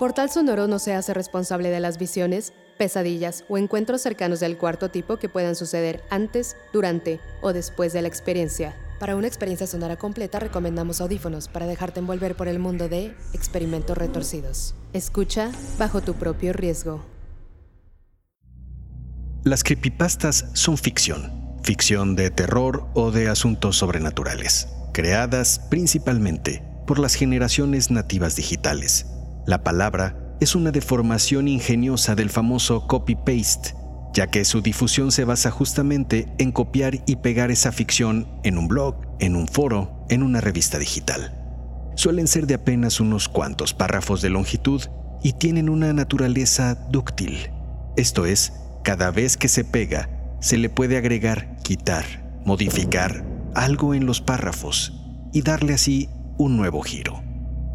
Portal Sonoro no se hace responsable de las visiones, pesadillas o encuentros cercanos del cuarto tipo que puedan suceder antes, durante o después de la experiencia. Para una experiencia sonora completa recomendamos audífonos para dejarte envolver por el mundo de experimentos retorcidos. Escucha bajo tu propio riesgo. Las creepypastas son ficción, ficción de terror o de asuntos sobrenaturales, creadas principalmente por las generaciones nativas digitales la palabra es una deformación ingeniosa del famoso copy-paste, ya que su difusión se basa justamente en copiar y pegar esa ficción en un blog, en un foro, en una revista digital. Suelen ser de apenas unos cuantos párrafos de longitud y tienen una naturaleza dúctil. Esto es, cada vez que se pega, se le puede agregar, quitar, modificar algo en los párrafos y darle así un nuevo giro.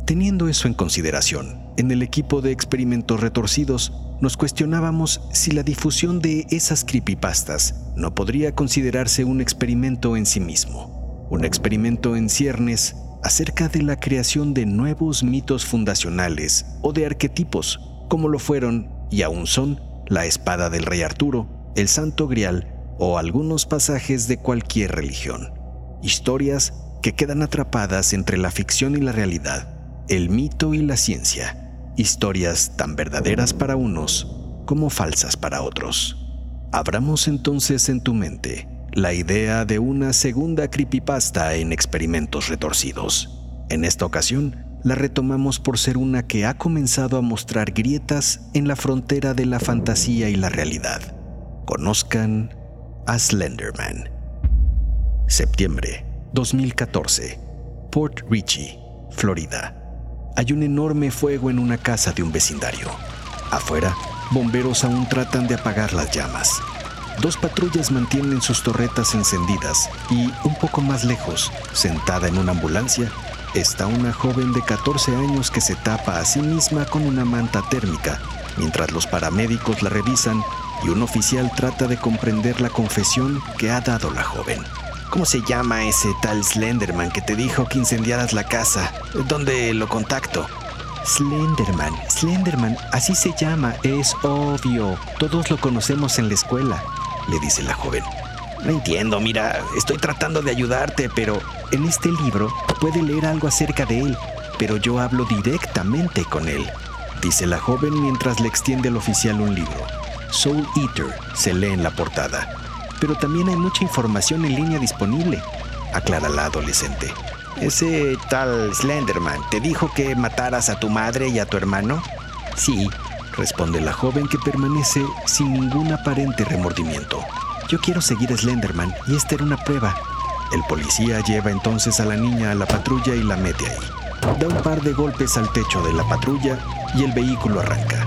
Teniendo eso en consideración, en el equipo de experimentos retorcidos nos cuestionábamos si la difusión de esas creepypastas no podría considerarse un experimento en sí mismo, un experimento en ciernes acerca de la creación de nuevos mitos fundacionales o de arquetipos, como lo fueron y aún son la espada del rey Arturo, el santo grial o algunos pasajes de cualquier religión. Historias que quedan atrapadas entre la ficción y la realidad el mito y la ciencia, historias tan verdaderas para unos como falsas para otros. Abramos entonces en tu mente la idea de una segunda creepypasta en experimentos retorcidos. En esta ocasión, la retomamos por ser una que ha comenzado a mostrar grietas en la frontera de la fantasía y la realidad. Conozcan a Slenderman. Septiembre 2014. Port Richey, Florida hay un enorme fuego en una casa de un vecindario. Afuera, bomberos aún tratan de apagar las llamas. Dos patrullas mantienen sus torretas encendidas y, un poco más lejos, sentada en una ambulancia, está una joven de 14 años que se tapa a sí misma con una manta térmica, mientras los paramédicos la revisan y un oficial trata de comprender la confesión que ha dado la joven. ¿Cómo se llama ese tal Slenderman que te dijo que incendiaras la casa? ¿Dónde lo contacto? Slenderman, Slenderman, así se llama, es obvio. Todos lo conocemos en la escuela, le dice la joven. No entiendo, mira, estoy tratando de ayudarte, pero en este libro puede leer algo acerca de él, pero yo hablo directamente con él, dice la joven mientras le extiende al oficial un libro. Soul Eater se lee en la portada pero también hay mucha información en línea disponible, aclara la adolescente. Ese tal Slenderman te dijo que mataras a tu madre y a tu hermano? Sí, responde la joven que permanece sin ningún aparente remordimiento. Yo quiero seguir a Slenderman y esta era una prueba. El policía lleva entonces a la niña a la patrulla y la mete ahí. Da un par de golpes al techo de la patrulla y el vehículo arranca.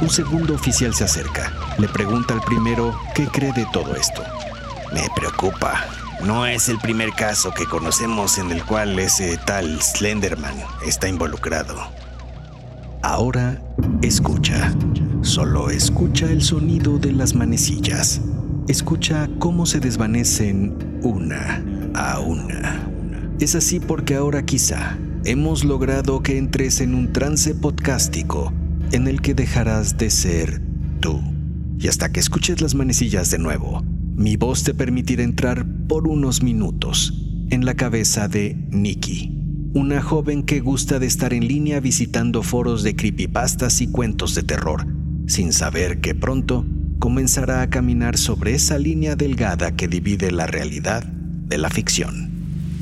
Un segundo oficial se acerca. Le pregunta al primero qué cree de todo esto. Me preocupa. No es el primer caso que conocemos en el cual ese tal Slenderman está involucrado. Ahora escucha. Solo escucha el sonido de las manecillas. Escucha cómo se desvanecen una a una. Es así porque ahora quizá hemos logrado que entres en un trance podcástico en el que dejarás de ser tú. Y hasta que escuches las manecillas de nuevo, mi voz te permitirá entrar por unos minutos en la cabeza de Nikki, una joven que gusta de estar en línea visitando foros de creepypastas y cuentos de terror, sin saber que pronto comenzará a caminar sobre esa línea delgada que divide la realidad de la ficción.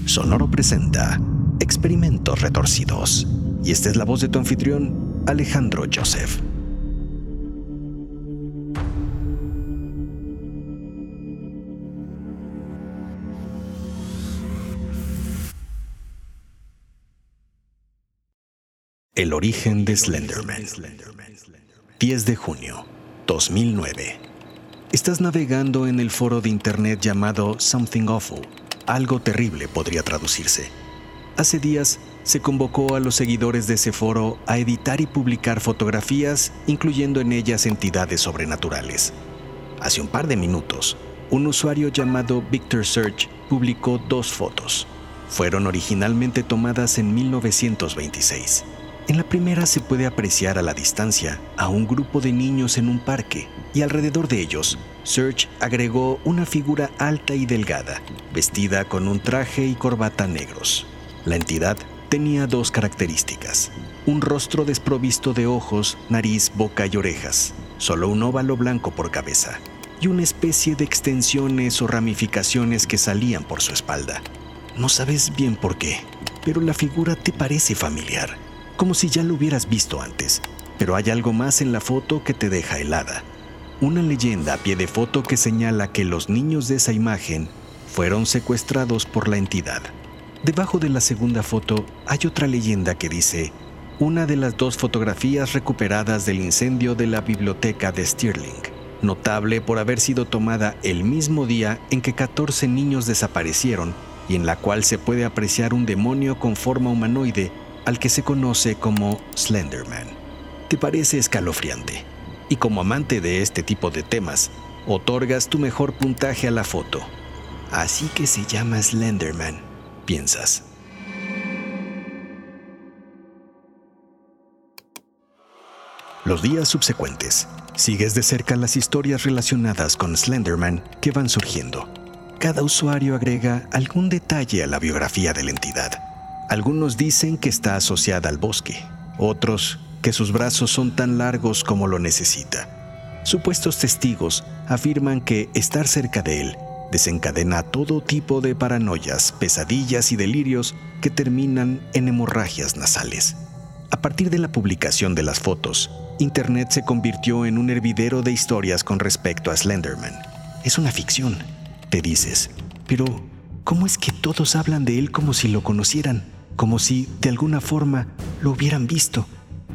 Sonoro presenta Experimentos Retorcidos. Y esta es la voz de tu anfitrión, Alejandro Joseph. El origen de Slenderman. 10 de junio 2009. Estás navegando en el foro de internet llamado Something Awful. Algo terrible podría traducirse. Hace días se convocó a los seguidores de ese foro a editar y publicar fotografías, incluyendo en ellas entidades sobrenaturales. Hace un par de minutos, un usuario llamado Victor Search publicó dos fotos. Fueron originalmente tomadas en 1926. En la primera se puede apreciar a la distancia a un grupo de niños en un parque y alrededor de ellos, Serge agregó una figura alta y delgada, vestida con un traje y corbata negros. La entidad tenía dos características. Un rostro desprovisto de ojos, nariz, boca y orejas, solo un óvalo blanco por cabeza, y una especie de extensiones o ramificaciones que salían por su espalda. No sabes bien por qué, pero la figura te parece familiar como si ya lo hubieras visto antes, pero hay algo más en la foto que te deja helada. Una leyenda a pie de foto que señala que los niños de esa imagen fueron secuestrados por la entidad. Debajo de la segunda foto hay otra leyenda que dice, una de las dos fotografías recuperadas del incendio de la biblioteca de Stirling, notable por haber sido tomada el mismo día en que 14 niños desaparecieron y en la cual se puede apreciar un demonio con forma humanoide al que se conoce como Slenderman. Te parece escalofriante. Y como amante de este tipo de temas, otorgas tu mejor puntaje a la foto. Así que se llama Slenderman, piensas. Los días subsecuentes, sigues de cerca las historias relacionadas con Slenderman que van surgiendo. Cada usuario agrega algún detalle a la biografía de la entidad algunos dicen que está asociada al bosque, otros que sus brazos son tan largos como lo necesita. Supuestos testigos afirman que estar cerca de él desencadena todo tipo de paranoias, pesadillas y delirios que terminan en hemorragias nasales. A partir de la publicación de las fotos, Internet se convirtió en un hervidero de historias con respecto a Slenderman. Es una ficción, te dices, pero ¿cómo es que todos hablan de él como si lo conocieran? como si de alguna forma lo hubieran visto.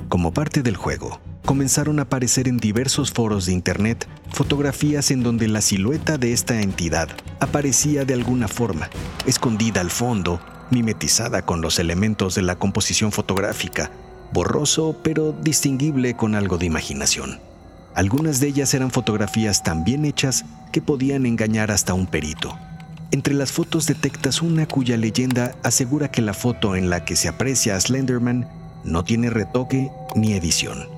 Como parte del juego, comenzaron a aparecer en diversos foros de Internet fotografías en donde la silueta de esta entidad aparecía de alguna forma, escondida al fondo, mimetizada con los elementos de la composición fotográfica, borroso pero distinguible con algo de imaginación. Algunas de ellas eran fotografías tan bien hechas que podían engañar hasta un perito. Entre las fotos detectas una cuya leyenda asegura que la foto en la que se aprecia a Slenderman no tiene retoque ni edición.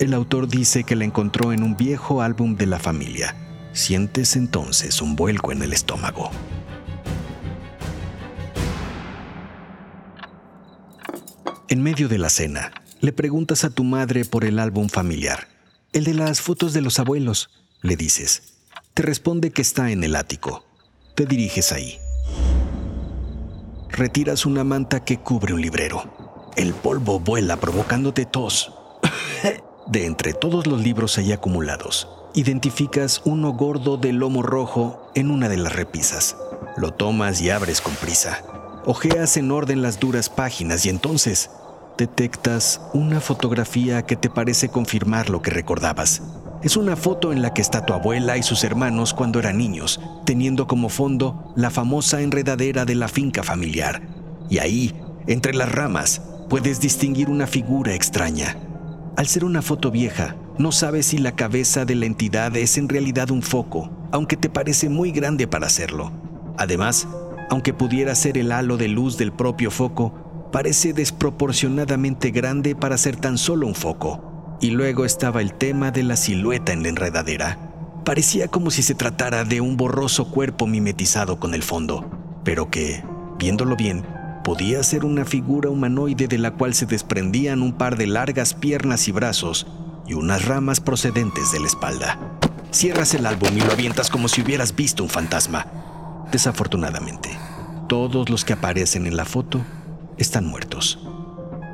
El autor dice que la encontró en un viejo álbum de la familia. Sientes entonces un vuelco en el estómago. En medio de la cena, le preguntas a tu madre por el álbum familiar. El de las fotos de los abuelos, le dices. Te responde que está en el ático te diriges ahí. Retiras una manta que cubre un librero. El polvo vuela provocándote tos. De entre todos los libros ahí acumulados, identificas uno gordo de lomo rojo en una de las repisas. Lo tomas y abres con prisa. Ojeas en orden las duras páginas y entonces detectas una fotografía que te parece confirmar lo que recordabas. Es una foto en la que está tu abuela y sus hermanos cuando eran niños, teniendo como fondo la famosa enredadera de la finca familiar. Y ahí, entre las ramas, puedes distinguir una figura extraña. Al ser una foto vieja, no sabes si la cabeza de la entidad es en realidad un foco, aunque te parece muy grande para hacerlo. Además, aunque pudiera ser el halo de luz del propio foco, parece desproporcionadamente grande para ser tan solo un foco. Y luego estaba el tema de la silueta en la enredadera. Parecía como si se tratara de un borroso cuerpo mimetizado con el fondo, pero que, viéndolo bien, podía ser una figura humanoide de la cual se desprendían un par de largas piernas y brazos y unas ramas procedentes de la espalda. Cierras el álbum y lo avientas como si hubieras visto un fantasma. Desafortunadamente, todos los que aparecen en la foto están muertos,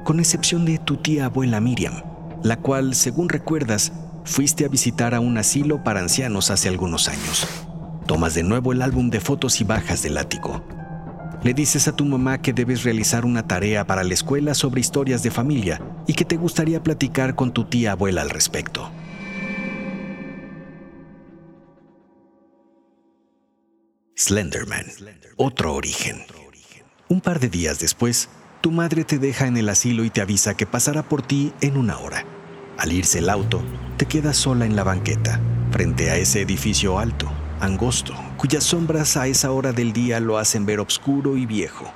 con excepción de tu tía abuela Miriam, la cual, según recuerdas, fuiste a visitar a un asilo para ancianos hace algunos años. Tomas de nuevo el álbum de fotos y bajas del ático. Le dices a tu mamá que debes realizar una tarea para la escuela sobre historias de familia y que te gustaría platicar con tu tía abuela al respecto. Slenderman, otro origen. Un par de días después, tu madre te deja en el asilo y te avisa que pasará por ti en una hora. Al irse el auto, te quedas sola en la banqueta, frente a ese edificio alto, angosto, cuyas sombras a esa hora del día lo hacen ver oscuro y viejo.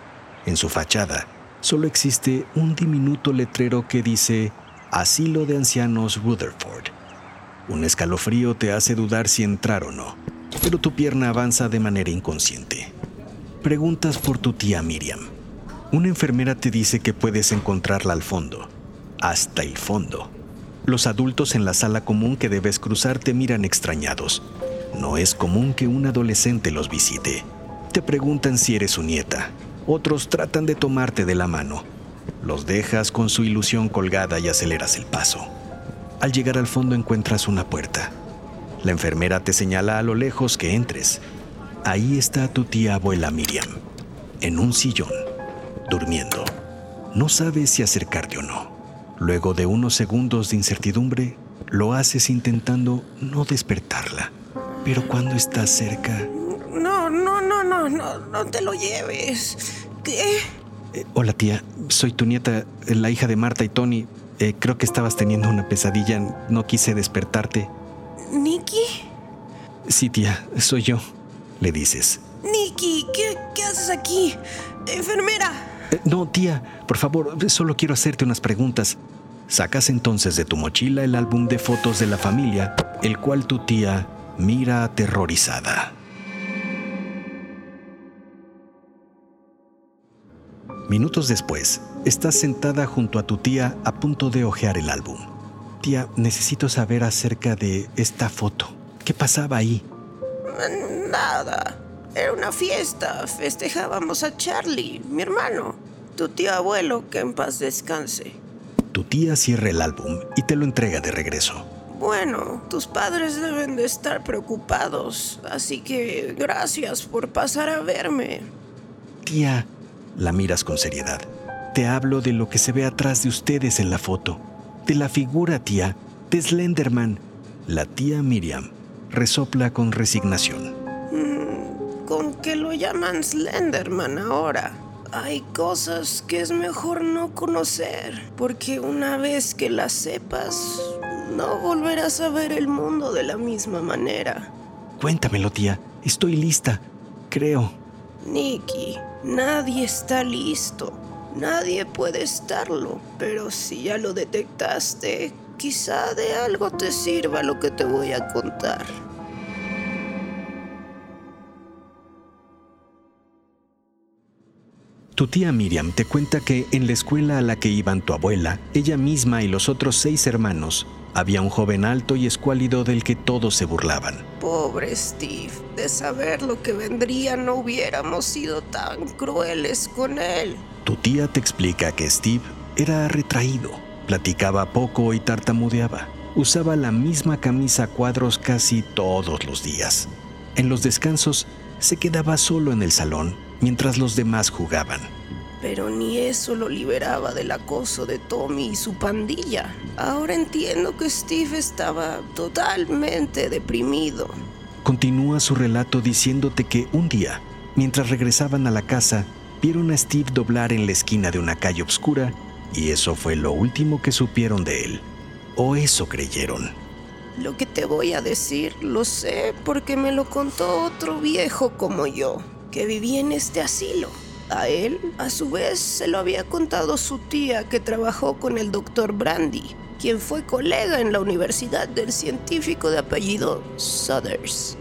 En su fachada solo existe un diminuto letrero que dice Asilo de Ancianos Rutherford. Un escalofrío te hace dudar si entrar o no, pero tu pierna avanza de manera inconsciente. Preguntas por tu tía Miriam. Una enfermera te dice que puedes encontrarla al fondo, hasta el fondo. Los adultos en la sala común que debes cruzar te miran extrañados, no es común que un adolescente los visite. Te preguntan si eres su nieta. Otros tratan de tomarte de la mano. Los dejas con su ilusión colgada y aceleras el paso. Al llegar al fondo encuentras una puerta. La enfermera te señala a lo lejos que entres. Ahí está tu tía abuela Miriam, en un sillón, durmiendo. No sabes si acercarte o no. Luego de unos segundos de incertidumbre, lo haces intentando no despertarla. Pero cuando estás cerca... No, no, no, no, no, no te lo lleves. ¿Qué? Eh, hola tía, soy tu nieta, la hija de Marta y Tony. Eh, creo que estabas teniendo una pesadilla, no quise despertarte. ¿Nicky? Sí, tía, soy yo, le dices. Nicky, ¿qué, qué haces aquí? Enfermera. Eh, no, tía, por favor, solo quiero hacerte unas preguntas. Sacas entonces de tu mochila el álbum de fotos de la familia, el cual tu tía mira aterrorizada. Minutos después, estás sentada junto a tu tía a punto de hojear el álbum. Tía, necesito saber acerca de esta foto. ¿Qué pasaba ahí? Nada. Era una fiesta. Festejábamos a Charlie, mi hermano. Tu tío abuelo, que en paz descanse. Tu tía cierra el álbum y te lo entrega de regreso. Bueno, tus padres deben de estar preocupados, así que gracias por pasar a verme. Tía, la miras con seriedad. Te hablo de lo que se ve atrás de ustedes en la foto, de la figura, tía, de Slenderman. La tía Miriam resopla con resignación. Mm, ¿Con qué lo llaman Slenderman ahora? Hay cosas que es mejor no conocer, porque una vez que las sepas, no volverás a ver el mundo de la misma manera. Cuéntamelo, tía. Estoy lista. Creo. Nicky, nadie está listo. Nadie puede estarlo. Pero si ya lo detectaste, quizá de algo te sirva lo que te voy a contar. Tu tía Miriam te cuenta que en la escuela a la que iban tu abuela, ella misma y los otros seis hermanos había un joven alto y escuálido del que todos se burlaban. Pobre Steve, de saber lo que vendría no hubiéramos sido tan crueles con él. Tu tía te explica que Steve era retraído, platicaba poco y tartamudeaba. Usaba la misma camisa a cuadros casi todos los días. En los descansos se quedaba solo en el salón mientras los demás jugaban pero ni eso lo liberaba del acoso de Tommy y su pandilla. Ahora entiendo que Steve estaba totalmente deprimido. Continúa su relato diciéndote que un día, mientras regresaban a la casa, vieron a Steve doblar en la esquina de una calle oscura y eso fue lo último que supieron de él. O eso creyeron. Lo que te voy a decir lo sé porque me lo contó otro viejo como yo, que vivía en este asilo. A él, a su vez, se lo había contado su tía que trabajó con el doctor Brandy, quien fue colega en la universidad del científico de apellido Suthers.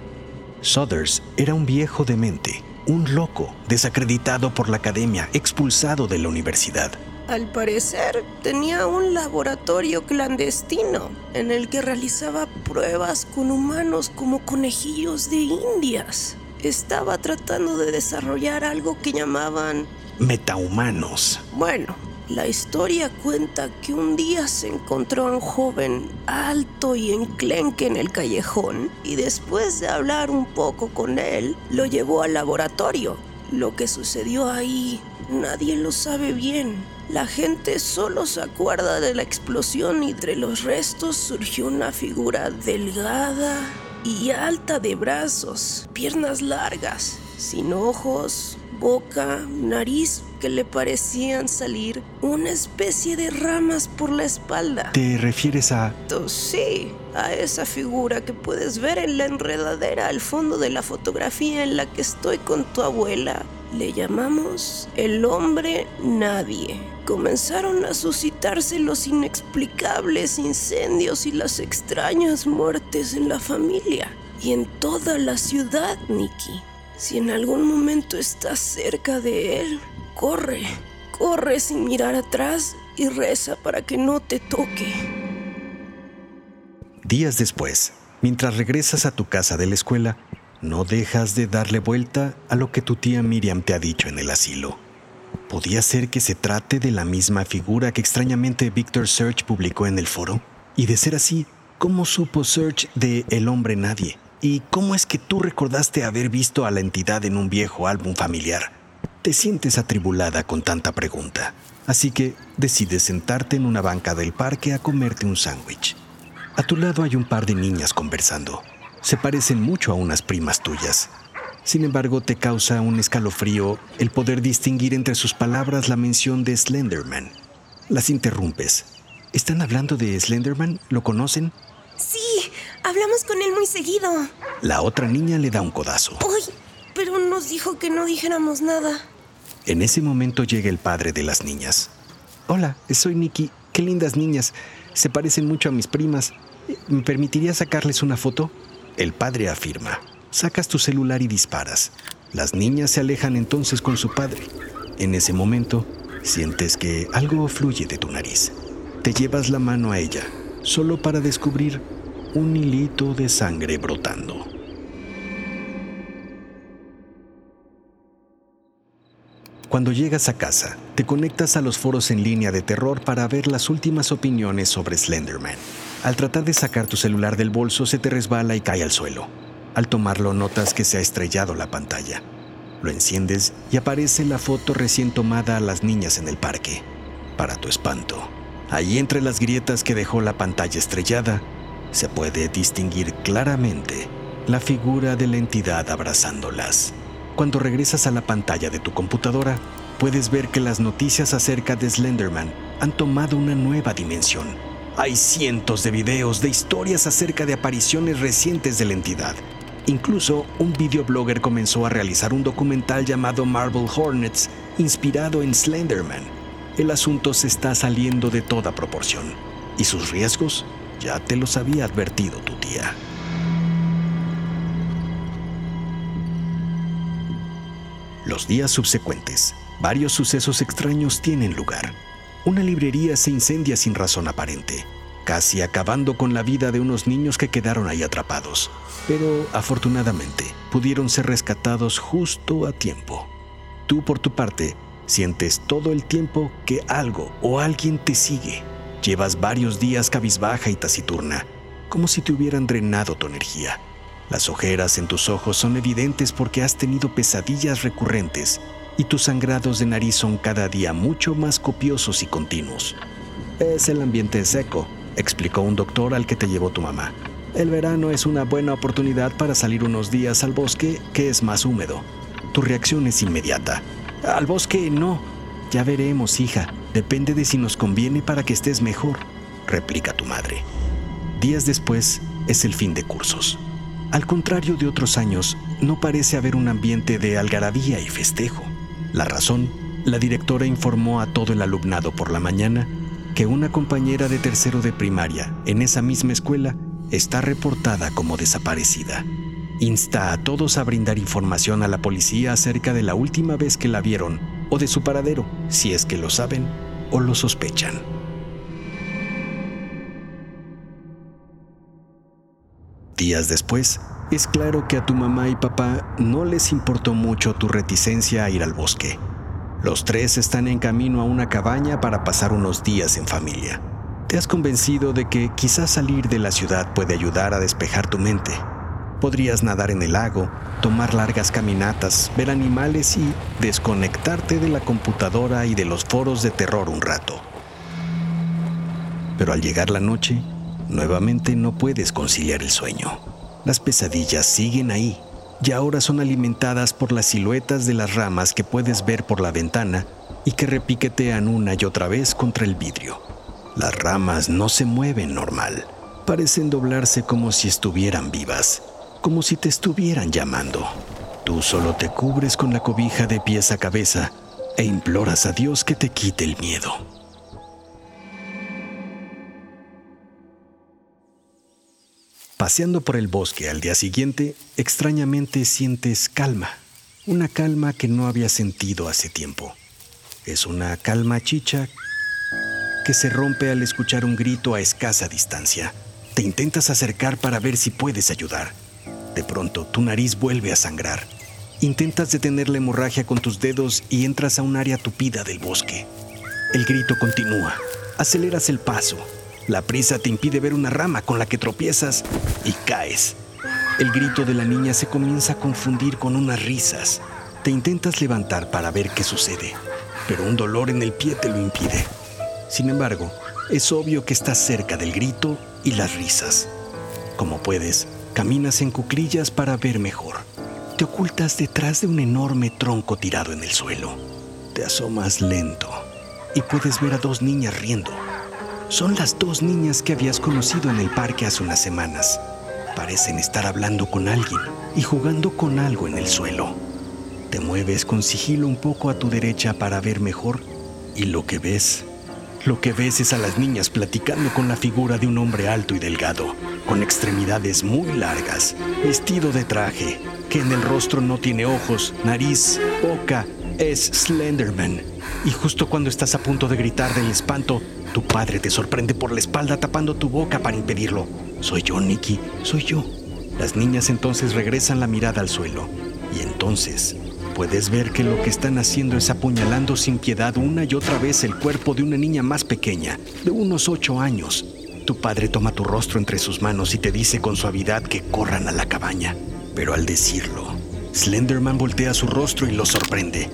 Suthers era un viejo demente, un loco, desacreditado por la academia, expulsado de la universidad. Al parecer, tenía un laboratorio clandestino en el que realizaba pruebas con humanos como conejillos de indias estaba tratando de desarrollar algo que llamaban metahumanos. Bueno, la historia cuenta que un día se encontró a un joven alto y enclenque en el callejón y después de hablar un poco con él, lo llevó al laboratorio. Lo que sucedió ahí, nadie lo sabe bien. La gente solo se acuerda de la explosión y entre los restos surgió una figura delgada y alta de brazos, piernas largas, sin ojos, boca, nariz que le parecían salir una especie de ramas por la espalda. ¿Te refieres a...? Sí, a esa figura que puedes ver en la enredadera al fondo de la fotografía en la que estoy con tu abuela. Le llamamos el hombre nadie. Comenzaron a suscitarse los inexplicables incendios y las extrañas muertes en la familia y en toda la ciudad, Nicky. Si en algún momento estás cerca de él, corre, corre sin mirar atrás y reza para que no te toque. Días después, mientras regresas a tu casa de la escuela, no dejas de darle vuelta a lo que tu tía Miriam te ha dicho en el asilo. ¿Podía ser que se trate de la misma figura que extrañamente Victor Search publicó en el foro? Y de ser así, ¿cómo supo Search de El hombre nadie? ¿Y cómo es que tú recordaste haber visto a la entidad en un viejo álbum familiar? Te sientes atribulada con tanta pregunta, así que decides sentarte en una banca del parque a comerte un sándwich. A tu lado hay un par de niñas conversando. Se parecen mucho a unas primas tuyas. Sin embargo, te causa un escalofrío el poder distinguir entre sus palabras la mención de Slenderman. Las interrumpes. ¿Están hablando de Slenderman? ¿Lo conocen? Sí, hablamos con él muy seguido. La otra niña le da un codazo. ¡Uy! Pero nos dijo que no dijéramos nada. En ese momento llega el padre de las niñas. Hola, soy Nicky. Qué lindas niñas. Se parecen mucho a mis primas. ¿Me permitiría sacarles una foto? El padre afirma. Sacas tu celular y disparas. Las niñas se alejan entonces con su padre. En ese momento, sientes que algo fluye de tu nariz. Te llevas la mano a ella, solo para descubrir un hilito de sangre brotando. Cuando llegas a casa, te conectas a los foros en línea de terror para ver las últimas opiniones sobre Slenderman. Al tratar de sacar tu celular del bolso se te resbala y cae al suelo. Al tomarlo notas que se ha estrellado la pantalla. Lo enciendes y aparece la foto recién tomada a las niñas en el parque. Para tu espanto, ahí entre las grietas que dejó la pantalla estrellada, se puede distinguir claramente la figura de la entidad abrazándolas. Cuando regresas a la pantalla de tu computadora, puedes ver que las noticias acerca de Slenderman han tomado una nueva dimensión. Hay cientos de videos de historias acerca de apariciones recientes de la entidad. Incluso un videoblogger comenzó a realizar un documental llamado Marble Hornets, inspirado en Slenderman. El asunto se está saliendo de toda proporción, y sus riesgos ya te los había advertido tu tía. Los días subsecuentes, varios sucesos extraños tienen lugar. Una librería se incendia sin razón aparente, casi acabando con la vida de unos niños que quedaron ahí atrapados, pero afortunadamente pudieron ser rescatados justo a tiempo. Tú por tu parte sientes todo el tiempo que algo o alguien te sigue. Llevas varios días cabizbaja y taciturna, como si te hubieran drenado tu energía. Las ojeras en tus ojos son evidentes porque has tenido pesadillas recurrentes y tus sangrados de nariz son cada día mucho más copiosos y continuos. Es el ambiente seco, explicó un doctor al que te llevó tu mamá. El verano es una buena oportunidad para salir unos días al bosque que es más húmedo. Tu reacción es inmediata. Al bosque no. Ya veremos, hija. Depende de si nos conviene para que estés mejor, replica tu madre. Días después es el fin de cursos. Al contrario de otros años, no parece haber un ambiente de algarabía y festejo. La razón, la directora informó a todo el alumnado por la mañana que una compañera de tercero de primaria en esa misma escuela está reportada como desaparecida. Insta a todos a brindar información a la policía acerca de la última vez que la vieron o de su paradero, si es que lo saben o lo sospechan. Días después, es claro que a tu mamá y papá no les importó mucho tu reticencia a ir al bosque. Los tres están en camino a una cabaña para pasar unos días en familia. Te has convencido de que quizás salir de la ciudad puede ayudar a despejar tu mente. Podrías nadar en el lago, tomar largas caminatas, ver animales y desconectarte de la computadora y de los foros de terror un rato. Pero al llegar la noche, nuevamente no puedes conciliar el sueño. Las pesadillas siguen ahí y ahora son alimentadas por las siluetas de las ramas que puedes ver por la ventana y que repiquetean una y otra vez contra el vidrio. Las ramas no se mueven normal, parecen doblarse como si estuvieran vivas como si te estuvieran llamando. Tú solo te cubres con la cobija de pies a cabeza e imploras a Dios que te quite el miedo. Paseando por el bosque al día siguiente, extrañamente sientes calma, una calma que no había sentido hace tiempo. Es una calma chicha que se rompe al escuchar un grito a escasa distancia. Te intentas acercar para ver si puedes ayudar de pronto, tu nariz vuelve a sangrar. Intentas detener la hemorragia con tus dedos y entras a un área tupida del bosque. El grito continúa. Aceleras el paso. La prisa te impide ver una rama con la que tropiezas y caes. El grito de la niña se comienza a confundir con unas risas. Te intentas levantar para ver qué sucede, pero un dolor en el pie te lo impide. Sin embargo, es obvio que estás cerca del grito y las risas. Como puedes, Caminas en cuclillas para ver mejor. Te ocultas detrás de un enorme tronco tirado en el suelo. Te asomas lento y puedes ver a dos niñas riendo. Son las dos niñas que habías conocido en el parque hace unas semanas. Parecen estar hablando con alguien y jugando con algo en el suelo. Te mueves con sigilo un poco a tu derecha para ver mejor y lo que ves lo que ves es a las niñas platicando con la figura de un hombre alto y delgado, con extremidades muy largas, vestido de traje, que en el rostro no tiene ojos, nariz, boca, es Slenderman. Y justo cuando estás a punto de gritar del espanto, tu padre te sorprende por la espalda tapando tu boca para impedirlo. Soy yo, Nicky, soy yo. Las niñas entonces regresan la mirada al suelo. Y entonces Puedes ver que lo que están haciendo es apuñalando sin piedad una y otra vez el cuerpo de una niña más pequeña, de unos ocho años. Tu padre toma tu rostro entre sus manos y te dice con suavidad que corran a la cabaña. Pero al decirlo, Slenderman voltea su rostro y lo sorprende.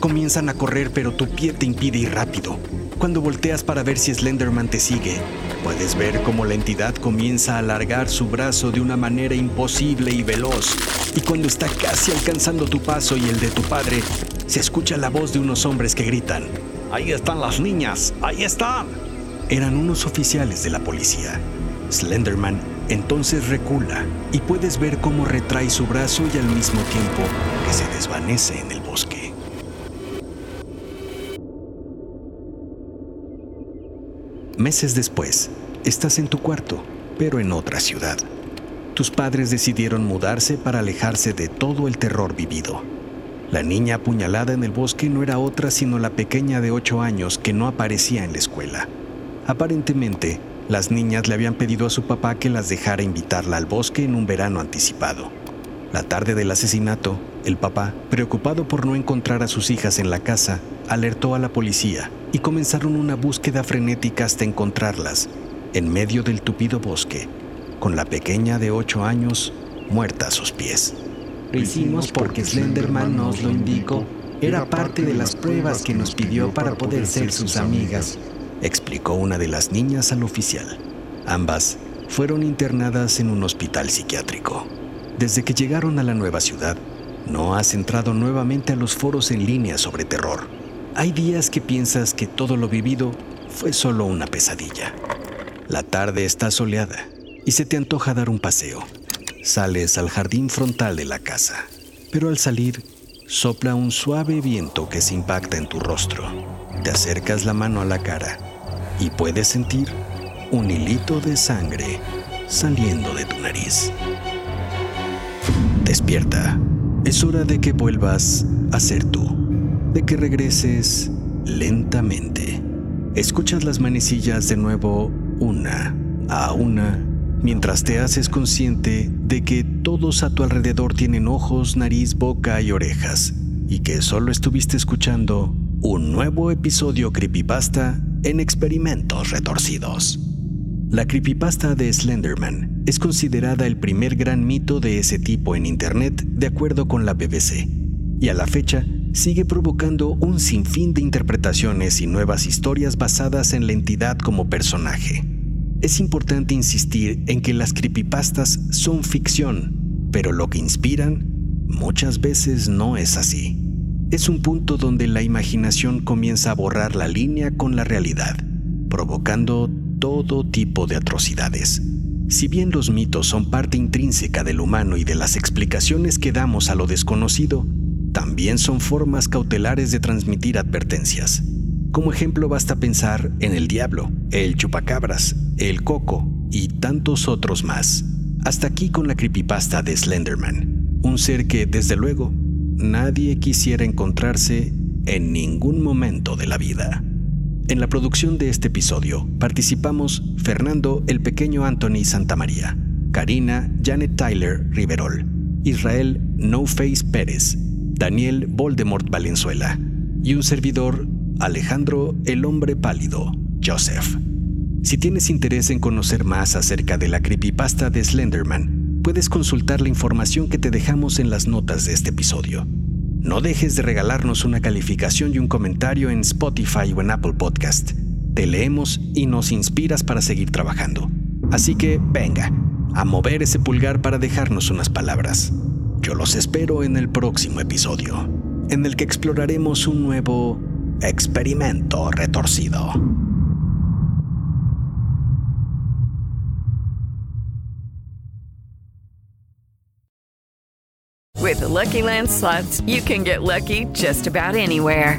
Comienzan a correr, pero tu pie te impide ir rápido. Cuando volteas para ver si Slenderman te sigue, puedes ver cómo la entidad comienza a alargar su brazo de una manera imposible y veloz. Y cuando está casi alcanzando tu paso y el de tu padre, se escucha la voz de unos hombres que gritan, Ahí están las niñas, ahí están. Eran unos oficiales de la policía. Slenderman entonces recula y puedes ver cómo retrae su brazo y al mismo tiempo que se desvanece en el bosque. Meses después, estás en tu cuarto, pero en otra ciudad. Tus padres decidieron mudarse para alejarse de todo el terror vivido. La niña apuñalada en el bosque no era otra sino la pequeña de 8 años que no aparecía en la escuela. Aparentemente, las niñas le habían pedido a su papá que las dejara invitarla al bosque en un verano anticipado. La tarde del asesinato, el papá, preocupado por no encontrar a sus hijas en la casa, alertó a la policía y comenzaron una búsqueda frenética hasta encontrarlas en medio del tupido bosque, con la pequeña de ocho años muerta a sus pies. Lo hicimos porque Slenderman nos lo indicó. Era parte de las pruebas que nos pidió para poder ser sus amigas, explicó una de las niñas al oficial. Ambas fueron internadas en un hospital psiquiátrico. Desde que llegaron a la nueva ciudad, no has entrado nuevamente a los foros en línea sobre terror hay días que piensas que todo lo vivido fue solo una pesadilla. La tarde está soleada y se te antoja dar un paseo. Sales al jardín frontal de la casa, pero al salir sopla un suave viento que se impacta en tu rostro. Te acercas la mano a la cara y puedes sentir un hilito de sangre saliendo de tu nariz. Despierta. Es hora de que vuelvas a ser tú de que regreses lentamente. Escuchas las manecillas de nuevo una a una mientras te haces consciente de que todos a tu alrededor tienen ojos, nariz, boca y orejas y que solo estuviste escuchando un nuevo episodio creepypasta en experimentos retorcidos. La creepypasta de Slenderman es considerada el primer gran mito de ese tipo en Internet de acuerdo con la BBC, y a la fecha sigue provocando un sinfín de interpretaciones y nuevas historias basadas en la entidad como personaje. Es importante insistir en que las creepypastas son ficción, pero lo que inspiran muchas veces no es así. Es un punto donde la imaginación comienza a borrar la línea con la realidad, provocando todo tipo de atrocidades. Si bien los mitos son parte intrínseca del humano y de las explicaciones que damos a lo desconocido, también son formas cautelares de transmitir advertencias. Como ejemplo basta pensar en el diablo, el chupacabras, el coco y tantos otros más. Hasta aquí con la creepypasta de Slenderman, un ser que, desde luego, nadie quisiera encontrarse en ningún momento de la vida. En la producción de este episodio participamos Fernando el Pequeño Anthony Santamaría, Karina Janet Tyler Riverol, Israel No Face Pérez, Daniel Voldemort Valenzuela y un servidor Alejandro el Hombre Pálido, Joseph. Si tienes interés en conocer más acerca de la creepypasta de Slenderman, puedes consultar la información que te dejamos en las notas de este episodio. No dejes de regalarnos una calificación y un comentario en Spotify o en Apple Podcast. Te leemos y nos inspiras para seguir trabajando. Así que venga, a mover ese pulgar para dejarnos unas palabras. Yo los espero en el próximo episodio, en el que exploraremos un nuevo experimento retorcido. With the Lucky Land slots, you can get lucky just about anywhere.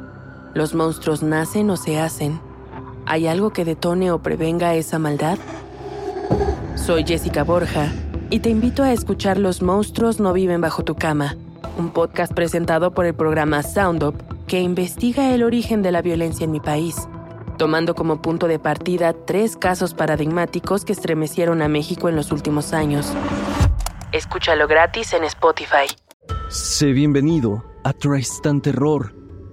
¿Los monstruos nacen o se hacen? ¿Hay algo que detone o prevenga esa maldad? Soy Jessica Borja y te invito a escuchar Los monstruos no viven bajo tu cama, un podcast presentado por el programa Sound Up que investiga el origen de la violencia en mi país, tomando como punto de partida tres casos paradigmáticos que estremecieron a México en los últimos años. Escúchalo gratis en Spotify. Sé bienvenido a Tristan Terror,